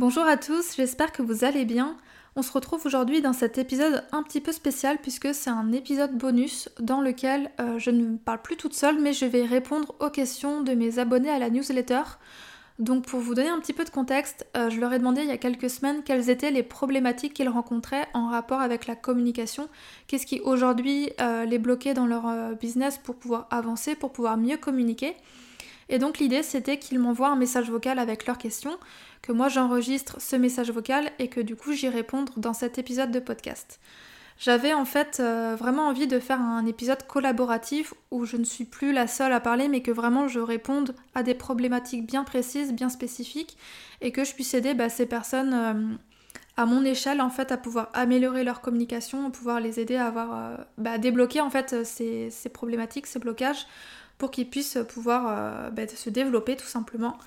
Bonjour à tous, j'espère que vous allez bien. On se retrouve aujourd'hui dans cet épisode un petit peu spécial puisque c'est un épisode bonus dans lequel euh, je ne parle plus toute seule mais je vais répondre aux questions de mes abonnés à la newsletter. Donc pour vous donner un petit peu de contexte, euh, je leur ai demandé il y a quelques semaines quelles étaient les problématiques qu'ils rencontraient en rapport avec la communication, qu'est-ce qui aujourd'hui euh, les bloquait dans leur business pour pouvoir avancer, pour pouvoir mieux communiquer. Et donc l'idée c'était qu'ils m'envoient un message vocal avec leurs questions, que moi j'enregistre ce message vocal et que du coup j'y répondre dans cet épisode de podcast. J'avais en fait euh, vraiment envie de faire un épisode collaboratif où je ne suis plus la seule à parler mais que vraiment je réponde à des problématiques bien précises, bien spécifiques et que je puisse aider bah, ces personnes euh, à mon échelle en fait à pouvoir améliorer leur communication, pouvoir les aider à avoir euh, bah, débloquer en fait ces, problématiques, ces blocages pour qu'ils puissent pouvoir bah, se développer tout simplement.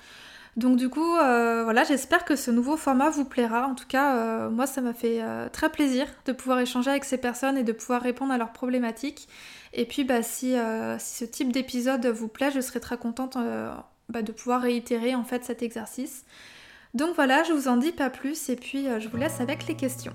Donc du coup, euh, voilà, j'espère que ce nouveau format vous plaira. En tout cas, euh, moi, ça m'a fait très plaisir de pouvoir échanger avec ces personnes et de pouvoir répondre à leurs problématiques. Et puis, bah, si, si ce type d'épisode vous plaît, je serai très contente bah, de pouvoir réitérer en fait cet exercice. Donc voilà, je vous en dis pas plus et puis je vous laisse avec les questions.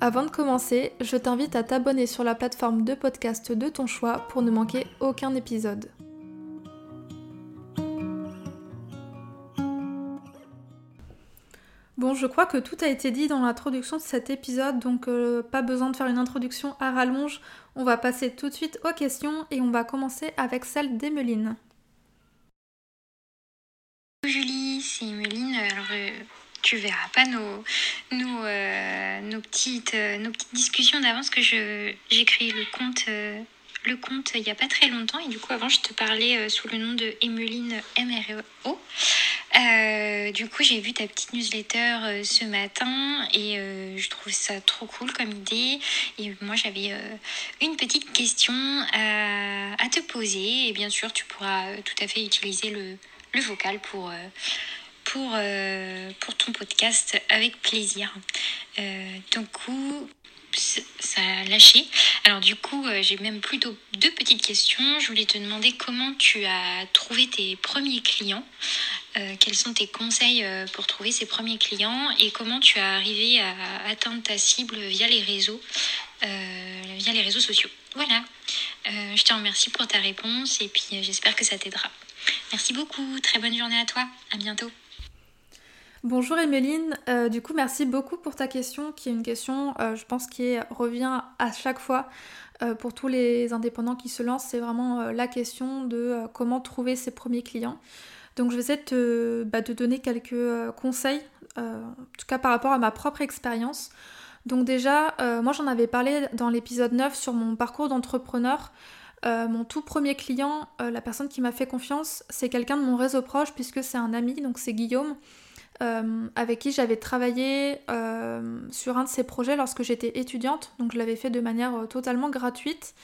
Avant de commencer, je t'invite à t'abonner sur la plateforme de podcast de ton choix pour ne manquer aucun épisode. Bon, je crois que tout a été dit dans l'introduction de cet épisode, donc euh, pas besoin de faire une introduction à rallonge. On va passer tout de suite aux questions et on va commencer avec celle d'Emeline. Julie, c'est Emeline. Euh, tu verras pas nos, nos, euh, nos, petites, euh, nos petites discussions d'avance que j'ai créé le compte, euh, le compte il n'y a pas très longtemps. Et du coup, avant, je te parlais sous le nom de Emeline MREO. du coup, j'ai vu ta petite newsletter ce matin et je trouve ça trop cool comme idée. Et moi, j'avais une petite question à, à, te poser. Et bien sûr, tu pourras tout à fait utiliser le, le vocal pour pour, euh, pour ton podcast avec plaisir. Euh, donc, coup, ça a lâché. Alors du coup, euh, j'ai même plutôt deux petites questions. Je voulais te demander comment tu as trouvé tes premiers clients, quels sont tes conseils pour trouver ces premiers clients et comment tu as arrivé à atteindre ta cible via les réseaux, via les réseaux sociaux. Voilà. je te remercie pour ta réponse et puis j'espère que ça t'aidera. Merci beaucoup. Très bonne journée à toi. À bientôt. Bonjour Emeline, euh, du coup merci beaucoup pour ta question qui est une question euh, je pense qui revient à chaque fois euh, pour tous les indépendants qui se lancent, c'est vraiment la question de comment trouver ses premiers clients. Donc je vais essayer de te, bah, donner quelques conseils, en tout cas par rapport à ma propre expérience. Donc déjà, moi j'en avais parlé dans l'épisode 9 sur mon parcours d'entrepreneur. mon tout premier client, la personne qui m'a fait confiance, c'est quelqu'un de mon réseau proche puisque c'est un ami, donc c'est Guillaume. Euh, avec qui j'avais travaillé euh, sur un de ses projets lorsque j'étais étudiante, donc je l'avais fait de manière euh, totalement gratuite.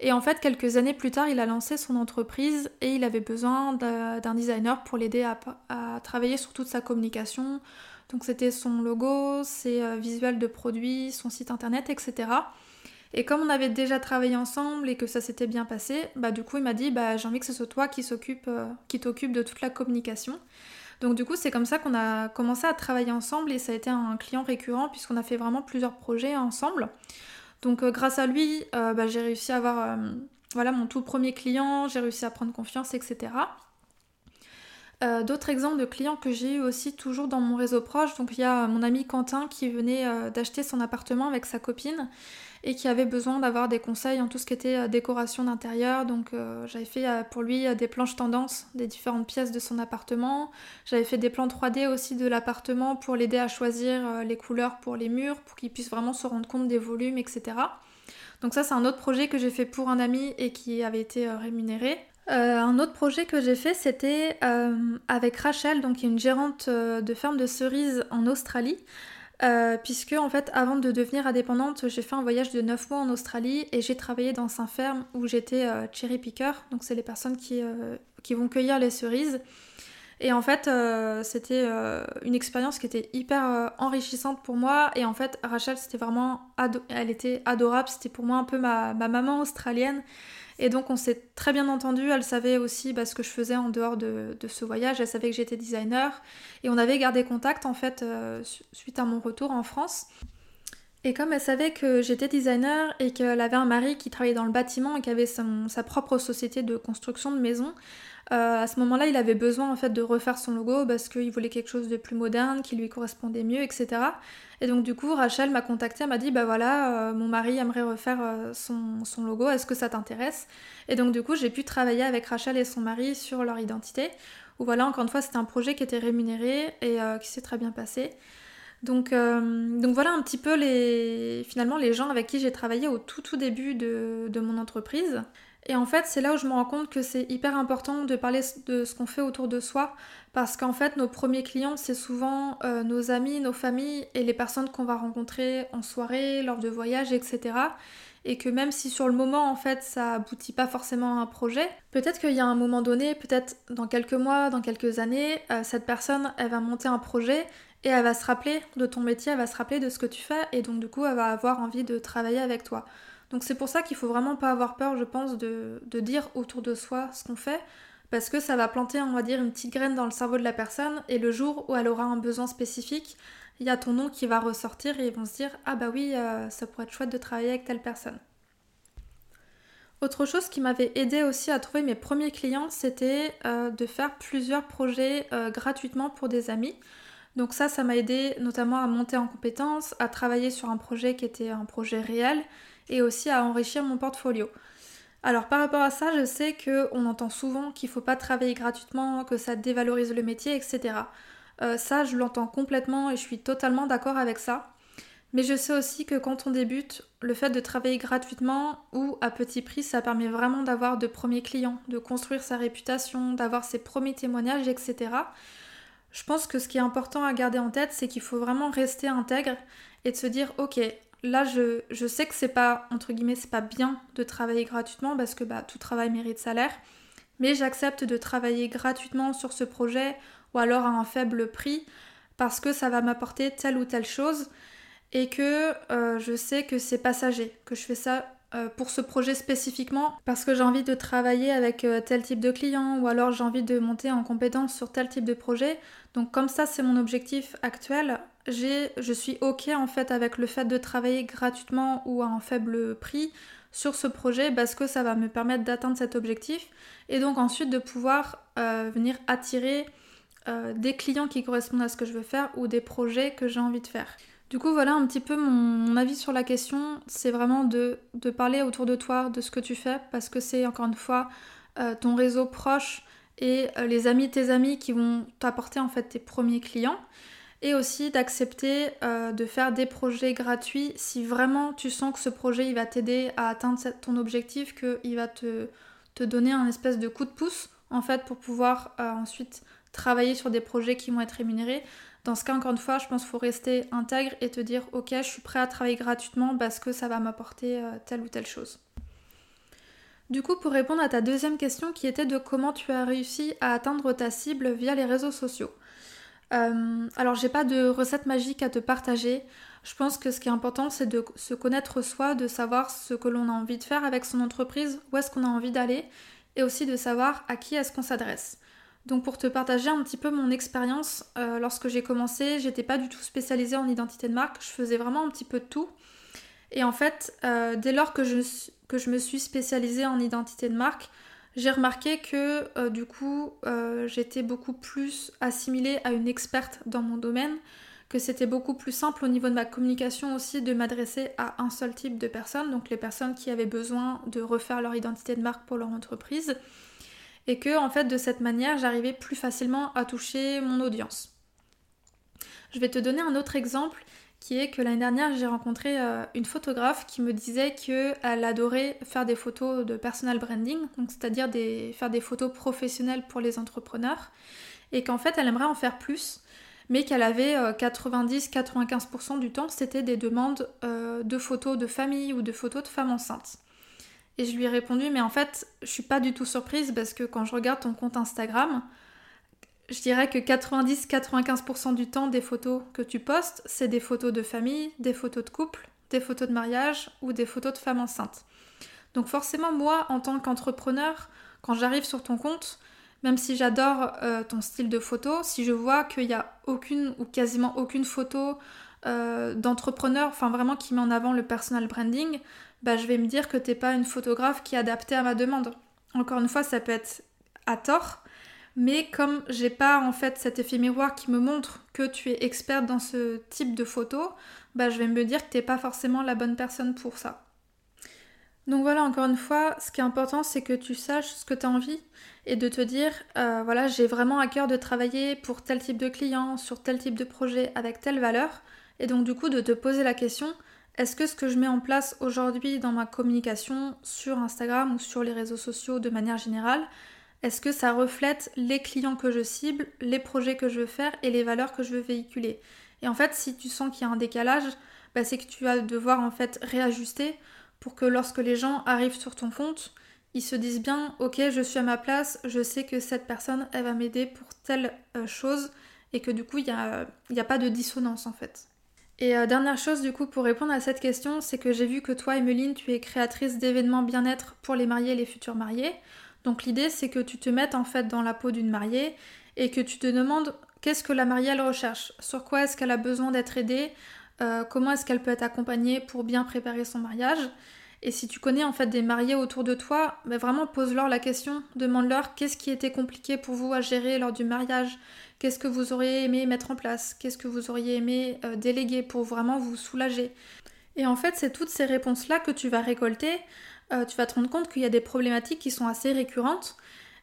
Et en fait, quelques années plus tard, il a lancé son entreprise et il avait besoin d'un designer pour l'aider à, travailler sur toute sa communication. Donc c'était son logo, ses visuels de produits, son site internet, etc. Et comme on avait déjà travaillé ensemble et que ça s'était bien passé, bah du coup il m'a dit bah j'ai envie que ce soit toi qui qui t'occupe de toute la communication. Donc du coup, c'est comme ça qu'on a commencé à travailler ensemble et ça a été un client récurrent puisqu'on a fait vraiment plusieurs projets ensemble. Donc euh, grâce à lui, euh, bah, j'ai réussi à avoir euh, voilà, mon tout premier client, j'ai réussi à prendre confiance, etc. D'autres exemples de clients que j'ai eu aussi toujours dans mon réseau proche, donc il y a mon ami Quentin qui venait d'acheter son appartement avec sa copine et qui avait besoin d'avoir des conseils en tout ce qui était euh, décoration d'intérieur. Donc euh, j'avais fait euh, pour lui des planches tendance des différentes pièces de son appartement. J'avais fait des plans 3D aussi de l'appartement pour l'aider à choisir les couleurs pour les murs, pour qu'il puisse vraiment se rendre compte des volumes, etc. Donc ça c'est un autre projet que j'ai fait pour un ami et qui avait été rémunéré. Un autre projet que j'ai fait, c'était avec Rachel, donc une gérante de ferme de cerises en Australie. puisque en fait avant de devenir indépendante j'ai fait un voyage de 9 mois en Australie et j'ai travaillé dans un ferme où j'étais cherry picker donc c'est les personnes qui, vont cueillir les cerises et en fait, euh, c'était euh, une expérience qui était hyper euh, enrichissante pour moi. Et en fait, Rachel, c'était vraiment. Elle était adorable. C'était pour moi un peu ma, maman australienne. Et donc, on s'est très bien entendu. Elle savait aussi bah, ce que je faisais en dehors de, ce voyage. Elle savait que j'étais designer. Et on avait gardé contact, en fait, suite à mon retour en France. Et comme elle savait que j'étais designer et qu'elle avait un mari qui travaillait dans le bâtiment et qui avait sa propre société de construction de maisons, euh, à ce moment-là, il avait besoin en fait de refaire son logo parce qu'il voulait quelque chose de plus moderne, qui lui correspondait mieux, etc. Et donc du coup, Rachel m'a contacté, elle m'a dit bah voilà, euh, mon mari aimerait refaire euh, son, logo, est-ce que ça t'intéresse? Et donc du coup, j'ai pu travailler avec Rachel et son mari sur leur identité. Ou voilà, encore une fois, c'était un projet qui était rémunéré et qui s'est très bien passé. Donc, donc voilà un petit peu les, finalement les gens avec qui j'ai travaillé au tout tout début de, de mon entreprise. Et en fait, c'est là où je me rends compte que c'est hyper important de parler de ce qu'on fait autour de soi, parce qu'en fait, nos premiers clients, c'est souvent euh, nos amis, nos familles et les personnes qu'on va rencontrer en soirée, lors de voyages, etc. Et que même si sur le moment, en fait, ça aboutit pas forcément à un projet, peut-être qu'il y a un moment donné, peut-être dans quelques mois, dans quelques années, euh, cette personne, elle va monter un projet et elle va se rappeler de ton métier, elle va se rappeler de ce que tu fais, et donc du coup, elle va avoir envie de travailler avec toi. Donc c'est pour ça qu'il faut vraiment pas avoir peur, je pense, de, dire autour de soi ce qu'on fait, parce que ça va planter, on va dire, une petite graine dans le cerveau de la personne, et le jour où elle aura un besoin spécifique, il y a ton nom qui va ressortir et ils vont se dire ah bah oui, euh, ça pourrait être chouette de travailler avec telle personne. Autre chose qui m'avait aidé aussi à trouver mes premiers clients, c'était euh, de faire plusieurs projets euh, gratuitement pour des amis. Donc ça, ça m'a aidé notamment à monter en compétences, à travailler sur un projet qui était un projet réel et aussi à enrichir mon portfolio. Alors par rapport à ça, je sais qu'on entend souvent qu'il ne faut pas travailler gratuitement, que ça dévalorise le métier, etc. Euh, ça, je l'entends complètement et je suis totalement d'accord avec ça. Mais je sais aussi que quand on débute, le fait de travailler gratuitement ou à petit prix, ça permet vraiment d'avoir de premiers clients, de construire sa réputation, d'avoir ses premiers témoignages, etc. Je pense que ce qui est important à garder en tête, c'est qu'il faut vraiment rester intègre et de se dire, ok, là je, sais que c'est pas entre guillemets c'est pas bien de travailler gratuitement parce que bah, tout travail mérite salaire mais j'accepte de travailler gratuitement sur ce projet ou alors à un faible prix parce que ça va m'apporter telle ou telle chose et que euh, je sais que c'est passager, que je fais ça pour ce projet spécifiquement parce que j'ai envie de travailler avec euh, tel type de client ou alors j'ai envie de monter en compétence sur tel type de projet. Donc comme ça c'est mon objectif actuel, je suis ok en fait avec le fait de travailler gratuitement ou à un faible prix sur ce projet parce que ça va me permettre d'atteindre cet objectif et donc ensuite de pouvoir euh, venir attirer euh, des clients qui correspondent à ce que je veux faire ou des projets que j'ai envie de faire. Du coup voilà un petit peu mon, avis sur la question, c'est vraiment de, parler autour de toi de ce que tu fais parce que c'est encore une fois euh, ton réseau proche et les amis tes amis qui vont t'apporter en fait tes premiers clients et aussi d'accepter euh, de faire des projets gratuits si vraiment tu sens que ce projet il va t'aider à atteindre ton objectif, qu'il va te, te, donner un espèce de coup de pouce en fait pour pouvoir euh, ensuite travailler sur des projets qui vont être rémunérés. Dans ce cas, encore une fois, je pense qu'il faut rester intègre et te dire ok, je suis prêt à travailler gratuitement parce que ça va m'apporter euh, telle ou telle chose. Du coup, pour répondre à ta deuxième question qui était de comment tu as réussi à atteindre ta cible via les réseaux sociaux. Euh, alors j'ai pas de recette magique à te partager. Je pense que ce qui est important c'est de se connaître soi, de savoir ce que l'on a envie de faire avec son entreprise, où est-ce qu'on a envie d'aller, et aussi de savoir à qui est-ce qu'on s'adresse. Donc pour te partager un petit peu mon expérience, euh, lorsque j'ai commencé, j'étais pas du tout spécialisée en identité de marque, je faisais vraiment un petit peu de tout. Et en fait, euh, dès lors que je, me suis spécialisée en identité de marque, j'ai remarqué que euh, du coup j'étais beaucoup plus assimilée à une experte dans mon domaine, que c'était beaucoup plus simple au niveau de ma communication aussi de m'adresser à un seul type de personnes, donc les personnes qui avaient besoin de refaire leur identité de marque pour leur entreprise, et que en fait de cette manière j'arrivais plus facilement à toucher mon audience. Je vais te donner un autre exemple qui est que l'année dernière j'ai rencontré euh, une photographe qui me disait qu'elle adorait faire des photos de personal branding, c'est-à-dire faire des photos professionnelles pour les entrepreneurs, et qu'en fait elle aimerait en faire plus, mais qu'elle avait 90-95% euh, du temps c'était des demandes euh, de photos de famille ou de photos de femmes enceintes. Et je lui ai répondu mais en fait je suis pas du tout surprise parce que quand je regarde ton compte Instagram, je dirais que 90-95% du temps des photos que tu postes, c'est des photos de famille, des photos de couple, des photos de mariage ou des photos de femmes enceintes. Donc forcément, moi, en tant qu'entrepreneur, quand j'arrive sur ton compte, même si j'adore euh, ton style de photo, si je vois qu'il n'y a aucune ou quasiment aucune photo euh, d'entrepreneur, enfin vraiment qui met en avant le personal branding, bah, je vais me dire que tu n'es pas une photographe qui est adaptée à ma demande. Encore une fois, ça peut être à tort, mais comme j'ai pas en fait cet effet miroir qui me montre que tu es experte dans ce type de photo, bah je vais me dire que t'es pas forcément la bonne personne pour ça. Donc voilà, encore une fois, ce qui est important, c'est que tu saches ce que tu as envie et de te dire, euh, voilà, j'ai vraiment à cœur de travailler pour tel type de client, sur tel type de projet, avec telle valeur. Et donc du coup, de te poser la question, est-ce que ce que je mets en place aujourd'hui dans ma communication sur Instagram ou sur les réseaux sociaux de manière générale, est-ce que ça reflète les clients que je cible, les projets que je veux faire et les valeurs que je veux véhiculer? Et en fait, si tu sens qu'il y a un décalage, bah, c'est que tu vas devoir en fait réajuster pour que lorsque les gens arrivent sur ton compte, ils se disent bien ok je suis à ma place, je sais que cette personne elle va m'aider pour telle euh, chose et que du coup il n'y a, a, pas de dissonance en fait. Et euh, dernière chose du coup pour répondre à cette question, c'est que j'ai vu que toi Emeline tu es créatrice d'événements bien-être pour les mariés et les futurs mariés. Donc l'idée c'est que tu te mettes en fait dans la peau d'une mariée et que tu te demandes qu'est-ce que la mariée elle recherche, sur quoi est-ce qu'elle a besoin d'être aidée, euh, comment est-ce qu'elle peut être accompagnée pour bien préparer son mariage? Et si tu connais en fait des mariés autour de toi, ben vraiment pose-leur la question, demande-leur qu'est-ce qui était compliqué pour vous à gérer lors du mariage, qu'est-ce que vous auriez aimé mettre en place, qu'est-ce que vous auriez aimé euh, déléguer pour vraiment vous soulager? Et en fait, c'est toutes ces réponses-là que tu vas récolter euh, tu vas te rendre compte qu'il y a des problématiques qui sont assez récurrentes.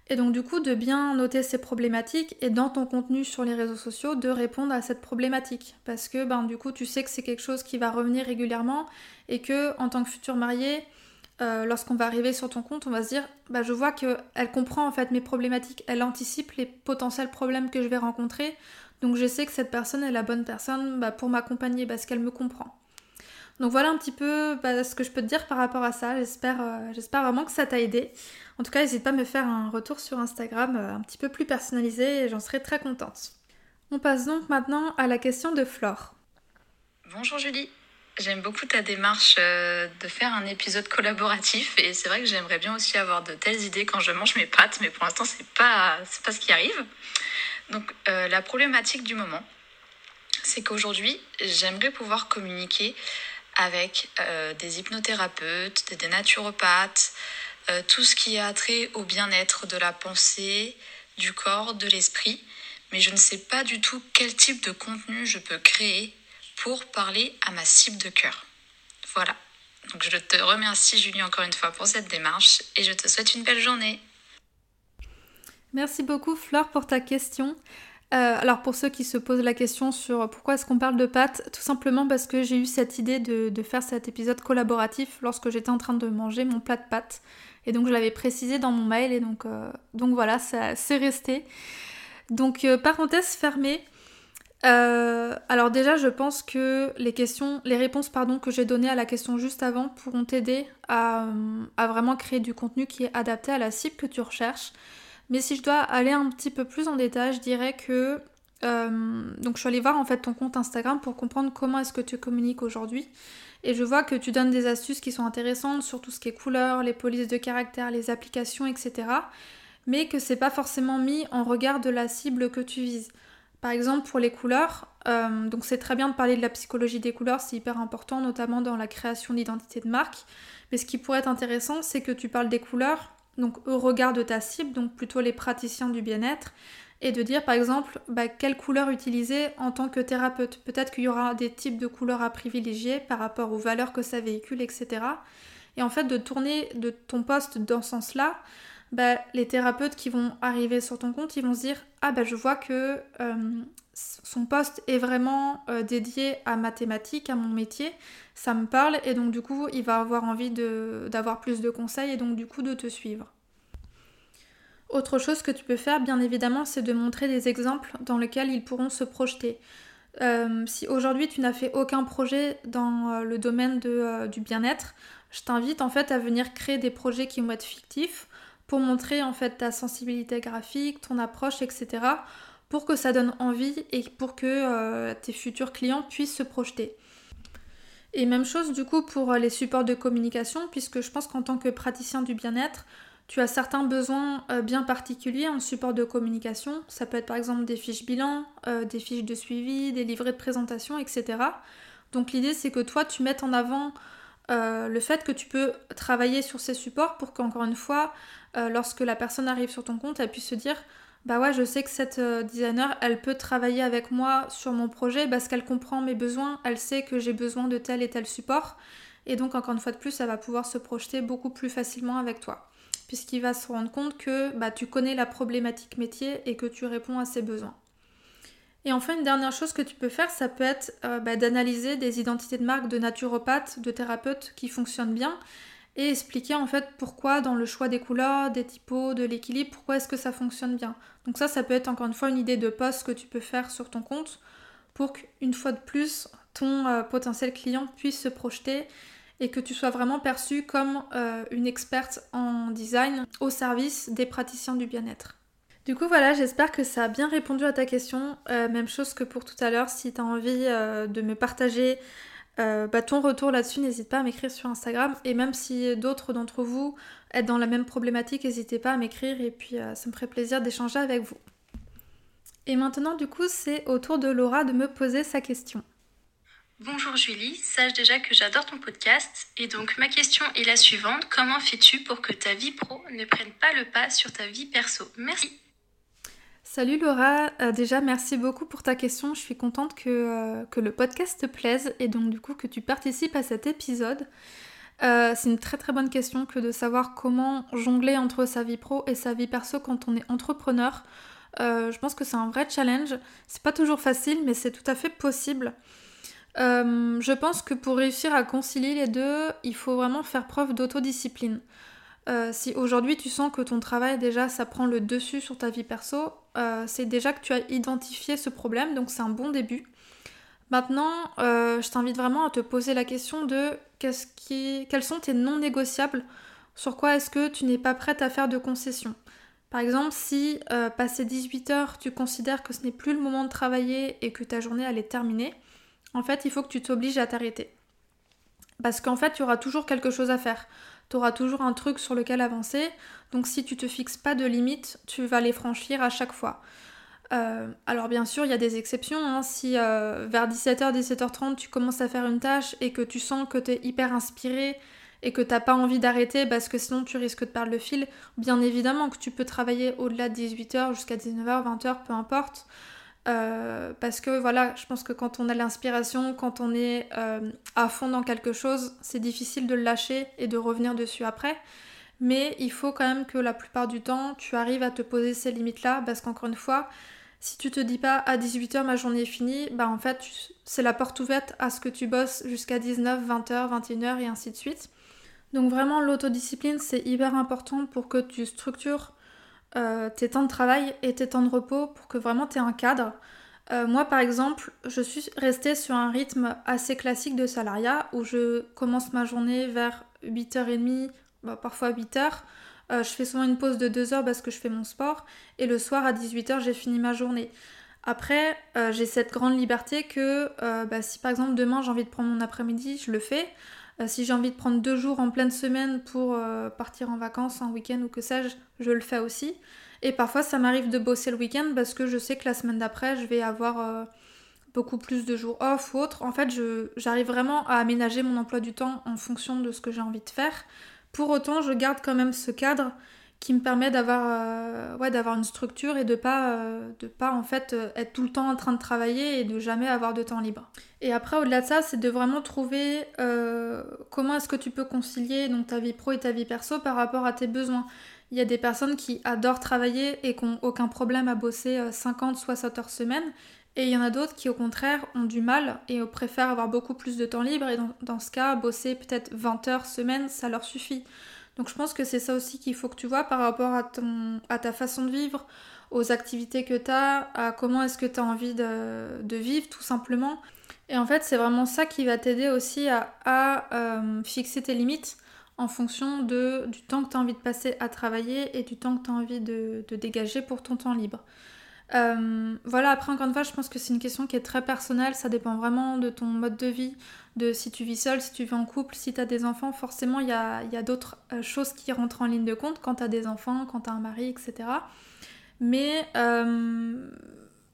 Et donc du coup, de bien noter ces problématiques et dans ton contenu sur les réseaux sociaux, de répondre à cette problématique. Parce que ben, du coup, tu sais que c'est quelque chose qui va revenir régulièrement et que en tant que futur marié, euh, lorsqu'on va arriver sur ton compte, on va se dire, bah, je vois qu'elle comprend en fait mes problématiques, elle anticipe les potentiels problèmes que je vais rencontrer. Donc je sais que cette personne est la bonne personne bah, pour m'accompagner parce qu'elle me comprend. Donc voilà un petit peu bah, ce que je peux te dire par rapport à ça. J'espère, euh, j'espère vraiment que ça t'a aidé. En tout cas, n'hésite pas à me faire un retour sur Instagram euh, un petit peu plus personnalisé et j'en serai très contente. On passe donc maintenant à la question de Flore. Bonjour Julie. J'aime beaucoup ta démarche euh, de faire un épisode collaboratif et c'est vrai que j'aimerais bien aussi avoir de telles idées quand je mange mes pâtes, mais pour l'instant c'est pas pas ce qui arrive. Donc la problématique du moment, c'est qu'aujourd'hui j'aimerais pouvoir communiquer avec euh, des hypnothérapeutes, des, naturopathes, euh, tout ce qui a trait au bien-être de la pensée, du corps, de l'esprit. Mais je ne sais pas du tout quel type de contenu je peux créer pour parler à ma cible de cœur. Voilà. Donc je te remercie Julie encore une fois pour cette démarche et je te souhaite une belle journée. Merci beaucoup Fleur pour ta question. Euh, alors pour ceux qui se posent la question sur pourquoi est-ce qu'on parle de pâtes, tout simplement parce que j'ai eu cette idée de, faire cet épisode collaboratif lorsque j'étais en train de manger mon plat de pâtes. Et donc je l'avais précisé dans mon mail et donc, euh, donc voilà, ça c'est resté. Donc euh, parenthèse fermée. alors déjà je pense que les questions, les réponses pardon, que j'ai données à la question juste avant pourront t'aider à vraiment créer du contenu qui est adapté à la cible que tu recherches. Mais si je dois aller un petit peu plus en détail, je dirais que euh, donc je suis allée voir en fait ton compte Instagram pour comprendre comment est-ce que tu communiques aujourd'hui. Et je vois que tu donnes des astuces qui sont intéressantes sur tout ce qui est couleurs, les polices de caractère, les applications, etc. Mais que c'est pas forcément mis en regard de la cible que tu vises. Par exemple pour les couleurs, euh, donc c'est très bien de parler de la psychologie des couleurs, c'est hyper important, notamment dans la création d'identité de marque. Mais ce qui pourrait être intéressant, c'est que tu parles des couleurs donc au regard de ta cible, donc plutôt les praticiens du bien-être, et de dire par exemple bah, quelle couleur utiliser en tant que thérapeute. Peut-être qu'il y aura des types de couleurs à privilégier par rapport aux valeurs que ça véhicule, etc. Et en fait de tourner de ton poste dans ce sens-là, bah, les thérapeutes qui vont arriver sur ton compte, ils vont se dire Ah, bah, je vois que euh, son poste est vraiment euh, dédié à mathématiques, à mon métier, ça me parle, et donc du coup, il va avoir envie d'avoir plus de conseils et donc du coup de te suivre. Autre chose que tu peux faire, bien évidemment, c'est de montrer des exemples dans lesquels ils pourront se projeter. Euh, si aujourd'hui tu n'as fait aucun projet dans le domaine du bien-être, je t'invite en fait à venir créer des projets qui vont être fictifs pour montrer en fait ta sensibilité graphique, ton approche, etc. pour que ça donne envie et pour que euh, tes futurs clients puissent se projeter. Et même chose du coup pour les supports de communication, puisque je pense qu'en tant que praticien du bien-être, tu as certains besoins euh, bien particuliers en support de communication. Ça peut être par exemple des fiches bilan, euh, des fiches de suivi, des livrets de présentation, etc. Donc l'idée c'est que toi tu mettes en avant le fait que tu peux travailler sur ces supports pour qu'encore une fois, euh, lorsque la personne arrive sur ton compte, elle puisse se dire bah ouais, je sais que cette euh, designer, elle peut travailler avec moi sur mon projet parce qu'elle comprend mes besoins, elle sait que j'ai besoin de tel et tel support. Et donc, encore une fois de plus, elle va pouvoir se projeter beaucoup plus facilement avec toi. Puisqu'il va se rendre compte que bah, tu connais la problématique métier et que tu réponds à ses besoins. Et enfin, une dernière chose que tu peux faire, ça peut être euh, bah, d'analyser des identités de marque de naturopathes, de thérapeutes qui fonctionnent bien et expliquer en fait pourquoi dans le choix des couleurs, des typos, de l'équilibre, pourquoi est-ce que ça fonctionne bien. Donc ça, ça peut être encore une fois une idée de poste que tu peux faire sur ton compte pour qu'une fois de plus, ton euh, potentiel client puisse se projeter et que tu sois vraiment perçu comme euh, une experte en design au service des praticiens du bien-être. Du coup voilà, j'espère que ça a bien répondu à ta question. Euh, même chose que pour tout à l'heure, si tu as envie de me partager euh, bah, ton retour là-dessus, n'hésite pas à m'écrire sur Instagram. Et même si d'autres d'entre vous êtes dans la même problématique, n'hésitez pas à m'écrire et puis euh, ça me ferait plaisir d'échanger avec vous. Et maintenant, du coup, c'est au tour de Laura de me poser sa question. Bonjour Julie, sache déjà que j'adore ton podcast et donc ma question est la suivante. Comment fais-tu pour que ta vie pro ne prenne pas le pas sur ta vie perso? Merci. Salut Laura, euh, déjà merci beaucoup pour ta question. Je suis contente que, euh, que, le podcast te plaise et donc du coup que tu participes à cet épisode. Euh, c'est une très très bonne question que de savoir comment jongler entre sa vie pro et sa vie perso quand on est entrepreneur. je pense que c'est un vrai challenge. C'est pas toujours facile, mais c'est tout à fait possible. Je pense que pour réussir à concilier les deux, il faut vraiment faire preuve d'autodiscipline. Euh, si aujourd'hui tu sens que ton travail déjà ça prend le dessus sur ta vie perso, euh, c'est déjà que tu as identifié ce problème, donc c'est un bon début. Maintenant, euh, je t'invite vraiment à te poser la question de qui... quels sont tes non négociables, sur quoi est-ce que tu n'es pas prête à faire de concessions? Par exemple, si passé 18 heures, tu considères que ce n'est plus le moment de travailler et que ta journée elle est terminée, en fait, il faut que tu t'obliges à t'arrêter. Parce qu'en fait, il y aura toujours quelque chose à faire tu auras toujours un truc sur lequel avancer. Donc si tu te fixes pas de limites, tu vas les franchir à chaque fois. Euh, alors bien sûr, il y a des exceptions. Hein. Si euh, vers 17h, 17h30, tu commences à faire une tâche et que tu sens que tu es hyper inspiré et que t'as pas envie d'arrêter parce que sinon tu risques de perdre le fil, bien évidemment que tu peux travailler au-delà de 18h jusqu'à 19h, 20h, peu importe. Euh, parce que voilà, je pense que quand on a l'inspiration, quand on est euh, à fond dans quelque chose, c'est difficile de le lâcher et de revenir dessus après. Mais il faut quand même que la plupart du temps, tu arrives à te poser ces limites-là, parce qu'encore une fois, si tu te dis pas à 18h ma journée est finie, bah en fait, c'est la porte ouverte à ce que tu bosses jusqu'à 19, 20h, 21h et ainsi de suite. Donc vraiment, l'autodiscipline, c'est hyper important pour que tu structures euh, tes temps de travail et tes temps de repos pour que vraiment tu aies un cadre. Euh, moi par exemple, je suis restée sur un rythme assez classique de salariat où je commence ma journée vers 8h30, bah, parfois 8h. Euh, je fais souvent une pause de 2 heures parce que je fais mon sport et le soir à 18h j'ai fini ma journée. Après, j'ai cette grande liberté que bah, si par exemple demain j'ai envie de prendre mon après-midi, je le fais. Euh, si j'ai envie de prendre deux jours en pleine semaine pour euh, partir en vacances, en week-end ou que sais-je, je le fais aussi. Et parfois, ça m'arrive de bosser le week-end parce que je sais que la semaine d'après, je vais avoir euh, beaucoup plus de jours off ou autre. En fait, j'arrive vraiment à aménager mon emploi du temps en fonction de ce que j'ai envie de faire. Pour autant, je garde quand même ce cadre qui me permet d'avoir euh, ouais, d'avoir une structure et de pas euh, de pas en fait euh, être tout le temps en train de travailler et de jamais avoir de temps libre. Et après au-delà de ça, c'est de vraiment trouver comment est-ce que tu peux concilier donc ta vie pro et ta vie perso par rapport à tes besoins. Il y a des personnes qui adorent travailler et qui n'ont aucun problème à bosser 50, 60 heures semaine. Et il y en a d'autres qui au contraire ont du mal et préfèrent avoir beaucoup plus de temps libre et dans, ce cas bosser peut-être 20 heures semaine ça leur suffit. Donc je pense que c'est ça aussi qu'il faut que tu vois par rapport à, ton, à ta façon de vivre, aux activités que tu as, à comment est-ce que tu as envie de, vivre tout simplement. Et en fait c'est vraiment ça qui va t'aider aussi à, euh, fixer tes limites en fonction de, du temps que tu as envie de passer à travailler et du temps que tu as envie de dégager pour ton temps libre. Euh, voilà, après encore une fois, je pense que c'est une question qui est très personnelle, ça dépend vraiment de ton mode de vie, de si tu vis seul, si tu vis en couple, si tu as des enfants, forcément il y a, d'autres euh, choses qui rentrent en ligne de compte quand tu as des enfants, quand tu as un mari, etc. Mais, euh,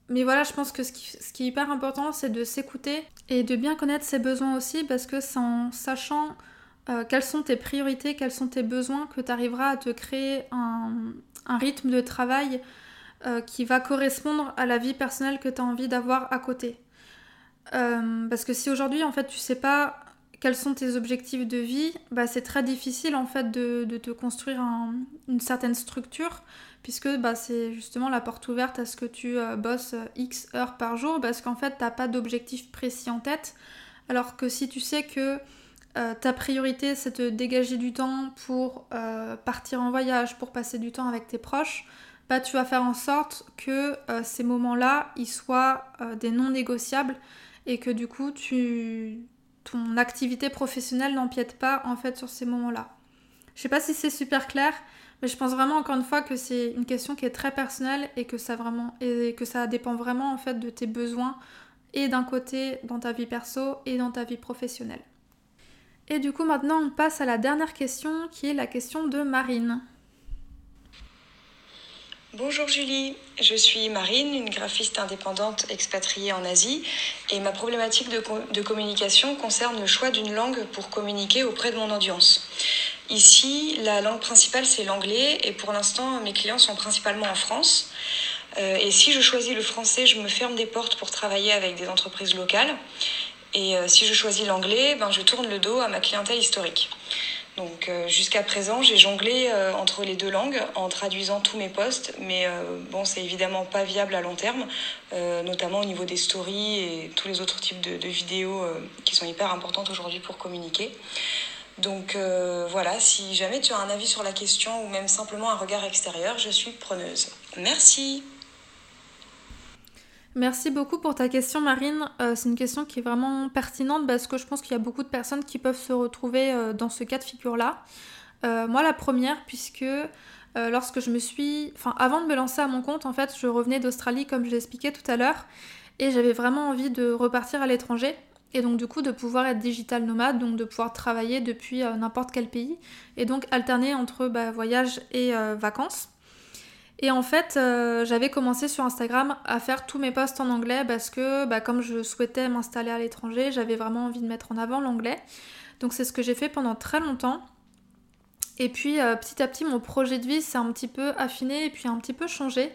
mais voilà, je pense que ce qui, ce qui est hyper important, c'est de s'écouter et de bien connaître ses besoins aussi, parce que c'est en sachant quelles sont tes priorités, quels sont tes besoins, que tu arriveras à te créer un, un rythme de travail euh, qui va correspondre à la vie personnelle que tu as envie d'avoir à côté. Euh, parce que si aujourd'hui en fait tu sais pas quels sont tes objectifs de vie, bah, c'est très difficile en fait de, te construire une certaine structure puisque bah, c'est justement la porte ouverte à ce que tu euh, bosses X heures par jour parce qu'en fait t'as pas d'objectif précis en tête alors que si tu sais que ta priorité c'est de dégager du temps pour partir en voyage, pour passer du temps avec tes proches, bah, tu vas faire en sorte que euh, ces moments-là, ils soient euh, des non négociables et que du coup, ton activité professionnelle n'empiète pas en fait sur ces moments-là. Je sais pas si c'est super clair, mais je pense vraiment encore une fois que c'est une question qui est très personnelle et que ça vraiment et que ça dépend vraiment en fait de tes besoins et d'un côté dans ta vie perso et dans ta vie professionnelle. Et du coup maintenant on passe à la dernière question qui est la question de Marine. Bonjour Julie, je suis Marine, une graphiste indépendante expatriée en Asie et ma problématique de, communication concerne le choix d'une langue pour communiquer auprès de mon audience. Ici, la langue principale c'est l'anglais et pour l'instant mes clients sont principalement en France. Euh, et si je choisis le français, je me ferme des portes pour travailler avec des entreprises locales. Et euh, si je choisis l'anglais, ben, je tourne le dos à ma clientèle historique. Donc euh, jusqu'à présent, j'ai jonglé euh, entre les deux langues en traduisant tous mes posts, mais euh, bon, c'est évidemment pas viable à long terme, notamment au niveau des stories et tous les autres types de, vidéos qui sont hyper importantes aujourd'hui pour communiquer. Donc voilà, si jamais tu as un avis sur la question ou même simplement un regard extérieur, je suis preneuse. Merci. Merci beaucoup pour ta question Marine. Euh, c'est une question qui est vraiment pertinente parce que je pense qu'il y a beaucoup de personnes qui peuvent se retrouver euh, dans ce cas de figure-là. Euh, moi la première puisque lorsque je me suis... Enfin avant de me lancer à mon compte en fait je revenais d'Australie comme je l'expliquais tout à l'heure et j'avais vraiment envie de repartir à l'étranger et donc du coup de pouvoir être digital nomade, donc de pouvoir travailler depuis n'importe quel pays et donc alterner entre bah, voyage et vacances. Et en fait, euh, j'avais commencé sur Instagram à faire tous mes posts en anglais parce que bah, comme je souhaitais m'installer à l'étranger, j'avais vraiment envie de mettre en avant l'anglais. Donc c'est ce que j'ai fait pendant très longtemps. Et puis euh, petit à petit, mon projet de vie s'est un petit peu affiné et puis un petit peu changé.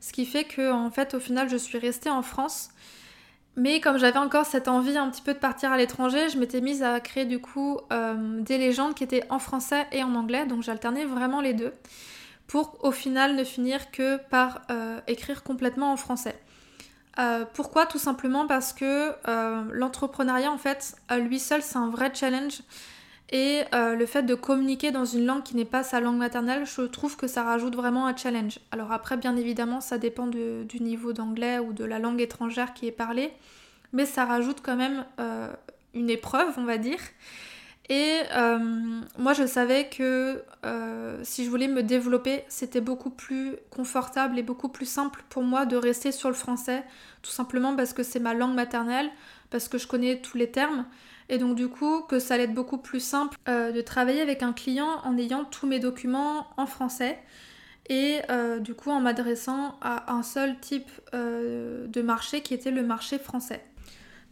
Ce qui fait que en fait, au final, je suis restée en France. Mais comme j'avais encore cette envie un petit peu de partir à l'étranger, je m'étais mise à créer du coup euh, des légendes qui étaient en français et en anglais. Donc j'alternais vraiment les deux pour au final ne finir que par euh, écrire complètement en français. Euh, pourquoi? Tout simplement parce que euh, l'entrepreneuriat, en fait, à lui seul, c'est un vrai challenge. Et le fait de communiquer dans une langue qui n'est pas sa langue maternelle, je trouve que ça rajoute vraiment un challenge. Alors après, bien évidemment, ça dépend du niveau d'anglais ou de la langue étrangère qui est parlée, mais ça rajoute quand même une épreuve, on va dire. Et euh, moi, je savais que euh, si je voulais me développer, c'était beaucoup plus confortable et beaucoup plus simple pour moi de rester sur le français, tout simplement parce que c'est ma langue maternelle, parce que je connais tous les termes. Et donc du coup, que ça allait être beaucoup plus simple euh, de travailler avec un client en ayant tous mes documents en français et du coup en m'adressant à un seul type de marché qui était le marché français.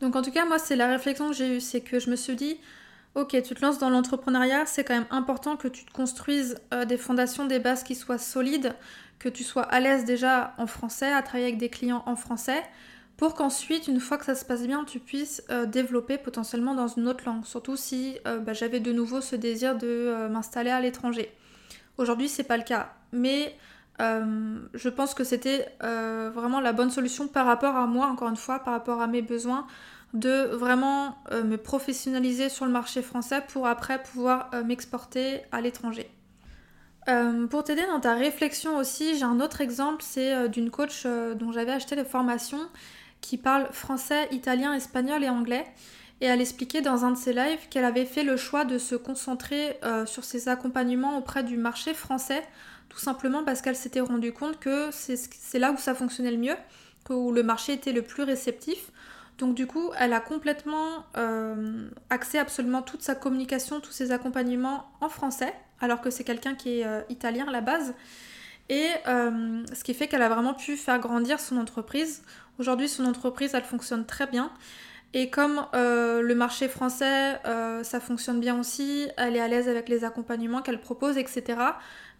Donc en tout cas, moi, c'est la réflexion que j'ai eue, c'est que je me suis dit, Ok, tu te lances dans l'entrepreneuriat, c'est quand même important que tu te construises euh, des fondations, des bases qui soient solides, que tu sois à l'aise déjà en français, à travailler avec des clients en français, pour qu'ensuite, une fois que ça se passe bien, tu puisses euh, développer potentiellement dans une autre langue. Surtout si euh, bah, j'avais de nouveau ce désir de m'installer à l'étranger. Aujourd'hui, c'est pas le cas. Mais je pense que c'était vraiment la bonne solution par rapport à moi, encore une fois, par rapport à mes besoins, de vraiment euh, me professionnaliser sur le marché français pour après pouvoir m'exporter à l'étranger. pour t'aider dans ta réflexion aussi, j'ai un autre exemple, c'est d'une coach dont j'avais acheté les formations qui parle français, italien, espagnol et anglais. Et elle expliquait dans un de ses lives qu'elle avait fait le choix de se concentrer sur ses accompagnements auprès du marché français tout simplement parce qu'elle s'était rendue compte que c'est là où ça fonctionnait le mieux, où le marché était le plus réceptif. Donc du coup, elle a complètement euh, axé absolument toute sa communication, tous ses accompagnements en français, alors que c'est quelqu'un qui est euh, italien à la base. Et euh, ce qui fait qu'elle a vraiment pu faire grandir son entreprise. Aujourd'hui, son entreprise, elle fonctionne très bien. Et comme le marché français, ça fonctionne bien aussi, elle est à l'aise avec les accompagnements qu'elle propose, etc.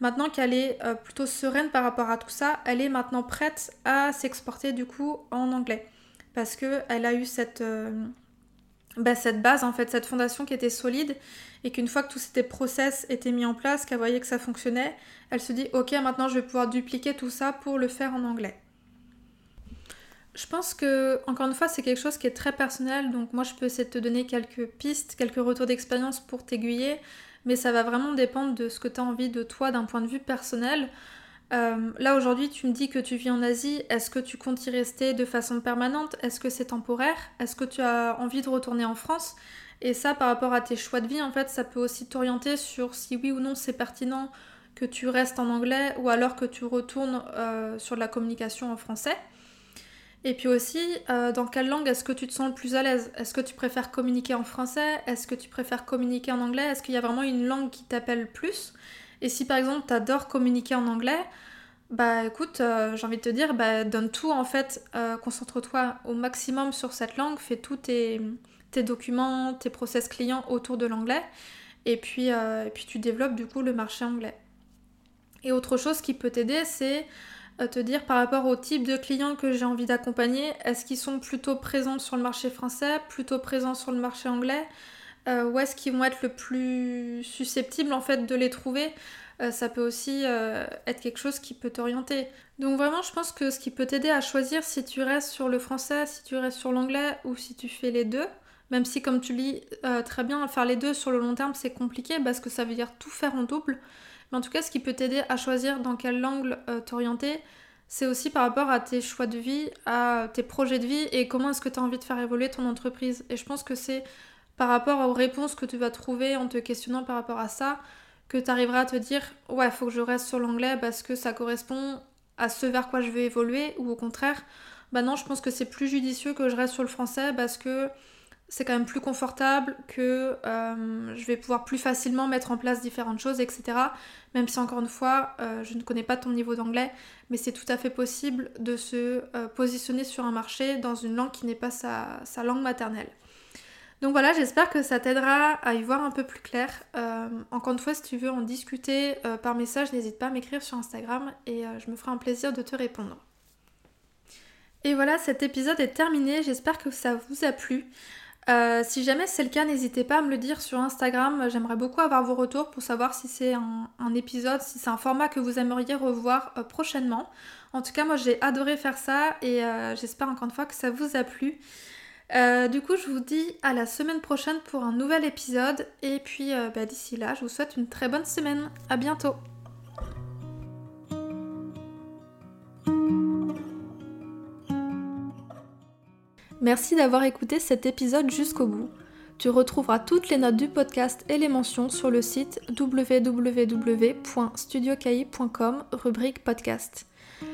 Maintenant qu'elle est euh, plutôt sereine par rapport à tout ça, elle est maintenant prête à s'exporter du coup en anglais. Parce qu'elle a eu cette, euh, bah, cette base, en fait, cette fondation qui était solide et qu'une fois que tous ces process étaient mis en place, qu'elle voyait que ça fonctionnait, elle se dit ok maintenant je vais pouvoir dupliquer tout ça pour le faire en anglais. Je pense que, encore une fois, c'est quelque chose qui est très personnel, donc moi je peux essayer de te donner quelques pistes, quelques retours d'expérience pour t'aiguiller, mais ça va vraiment dépendre de ce que tu as envie de toi d'un point de vue personnel. Euh, là aujourd'hui, tu me dis que tu vis en Asie. Est-ce que tu comptes y rester de façon permanente? Est-ce que c'est temporaire? Est-ce que tu as envie de retourner en France? Et ça, par rapport à tes choix de vie, en fait, ça peut aussi t'orienter sur si oui ou non c'est pertinent que tu restes en anglais ou alors que tu retournes euh, sur la communication en français. Et puis aussi, euh, dans quelle langue est-ce que tu te sens le plus à l'aise? Est-ce que tu préfères communiquer en français? Est-ce que tu préfères communiquer en anglais? Est-ce qu'il y a vraiment une langue qui t'appelle plus? Et si par exemple tu adores communiquer en anglais, bah écoute, euh, j'ai envie de te dire, bah, donne tout en fait, euh, concentre-toi au maximum sur cette langue, fais tous tes, documents, tes process clients autour de l'anglais, et puis, et puis tu développes du coup le marché anglais. Et autre chose qui peut t'aider, c'est te dire par rapport au type de clients que j'ai envie d'accompagner, est-ce qu'ils sont plutôt présents sur le marché français, plutôt présents sur le marché anglais, euh, ou est-ce qu'ils vont être le plus susceptibles en fait de les trouver? Euh, ça peut aussi euh, être quelque chose qui peut t'orienter. Donc vraiment, je pense que ce qui peut t'aider à choisir si tu restes sur le français, si tu restes sur l'anglais ou si tu fais les deux, même si comme tu lis très bien, faire les deux sur le long terme c'est compliqué parce que ça veut dire tout faire en double. Mais en tout cas, ce qui peut t'aider à choisir dans quel angle t'orienter, c'est aussi par rapport à tes choix de vie, à tes projets de vie et comment est-ce que tu as envie de faire évoluer ton entreprise. Et je pense que c'est par rapport aux réponses que tu vas trouver en te questionnant par rapport à ça que tu arriveras à te dire ouais, faut que je reste sur l'anglais parce que ça correspond à ce vers quoi je veux évoluer ou au contraire, bah non, je pense que c'est plus judicieux que je reste sur le français parce que c'est quand même plus confortable, que euh, je vais pouvoir plus facilement mettre en place différentes choses, etc. Même si encore une fois, euh, je ne connais pas ton niveau d'anglais, mais c'est tout à fait possible de se euh, positionner sur un marché dans une langue qui n'est pas sa, langue maternelle. Donc voilà, j'espère que ça t'aidera à y voir un peu plus clair. encore une fois, si tu veux en discuter par message, n'hésite pas à m'écrire sur Instagram et je me ferai un plaisir de te répondre. Et voilà, cet épisode est terminé, j'espère que ça vous a plu. Euh, si jamais c'est le cas, n'hésitez pas à me le dire sur Instagram. J'aimerais beaucoup avoir vos retours pour savoir si c'est un, épisode, si c'est un format que vous aimeriez revoir euh, prochainement. En tout cas, moi j'ai adoré faire ça et euh, j'espère encore une fois que ça vous a plu. Du coup, je vous dis à la semaine prochaine pour un nouvel épisode. Et puis bah, d'ici là, je vous souhaite une très bonne semaine. À bientôt! Merci d'avoir écouté cet épisode jusqu'au bout. Tu retrouveras toutes les notes du podcast et les mentions sur le site www.studiocahi.com rubrique podcast.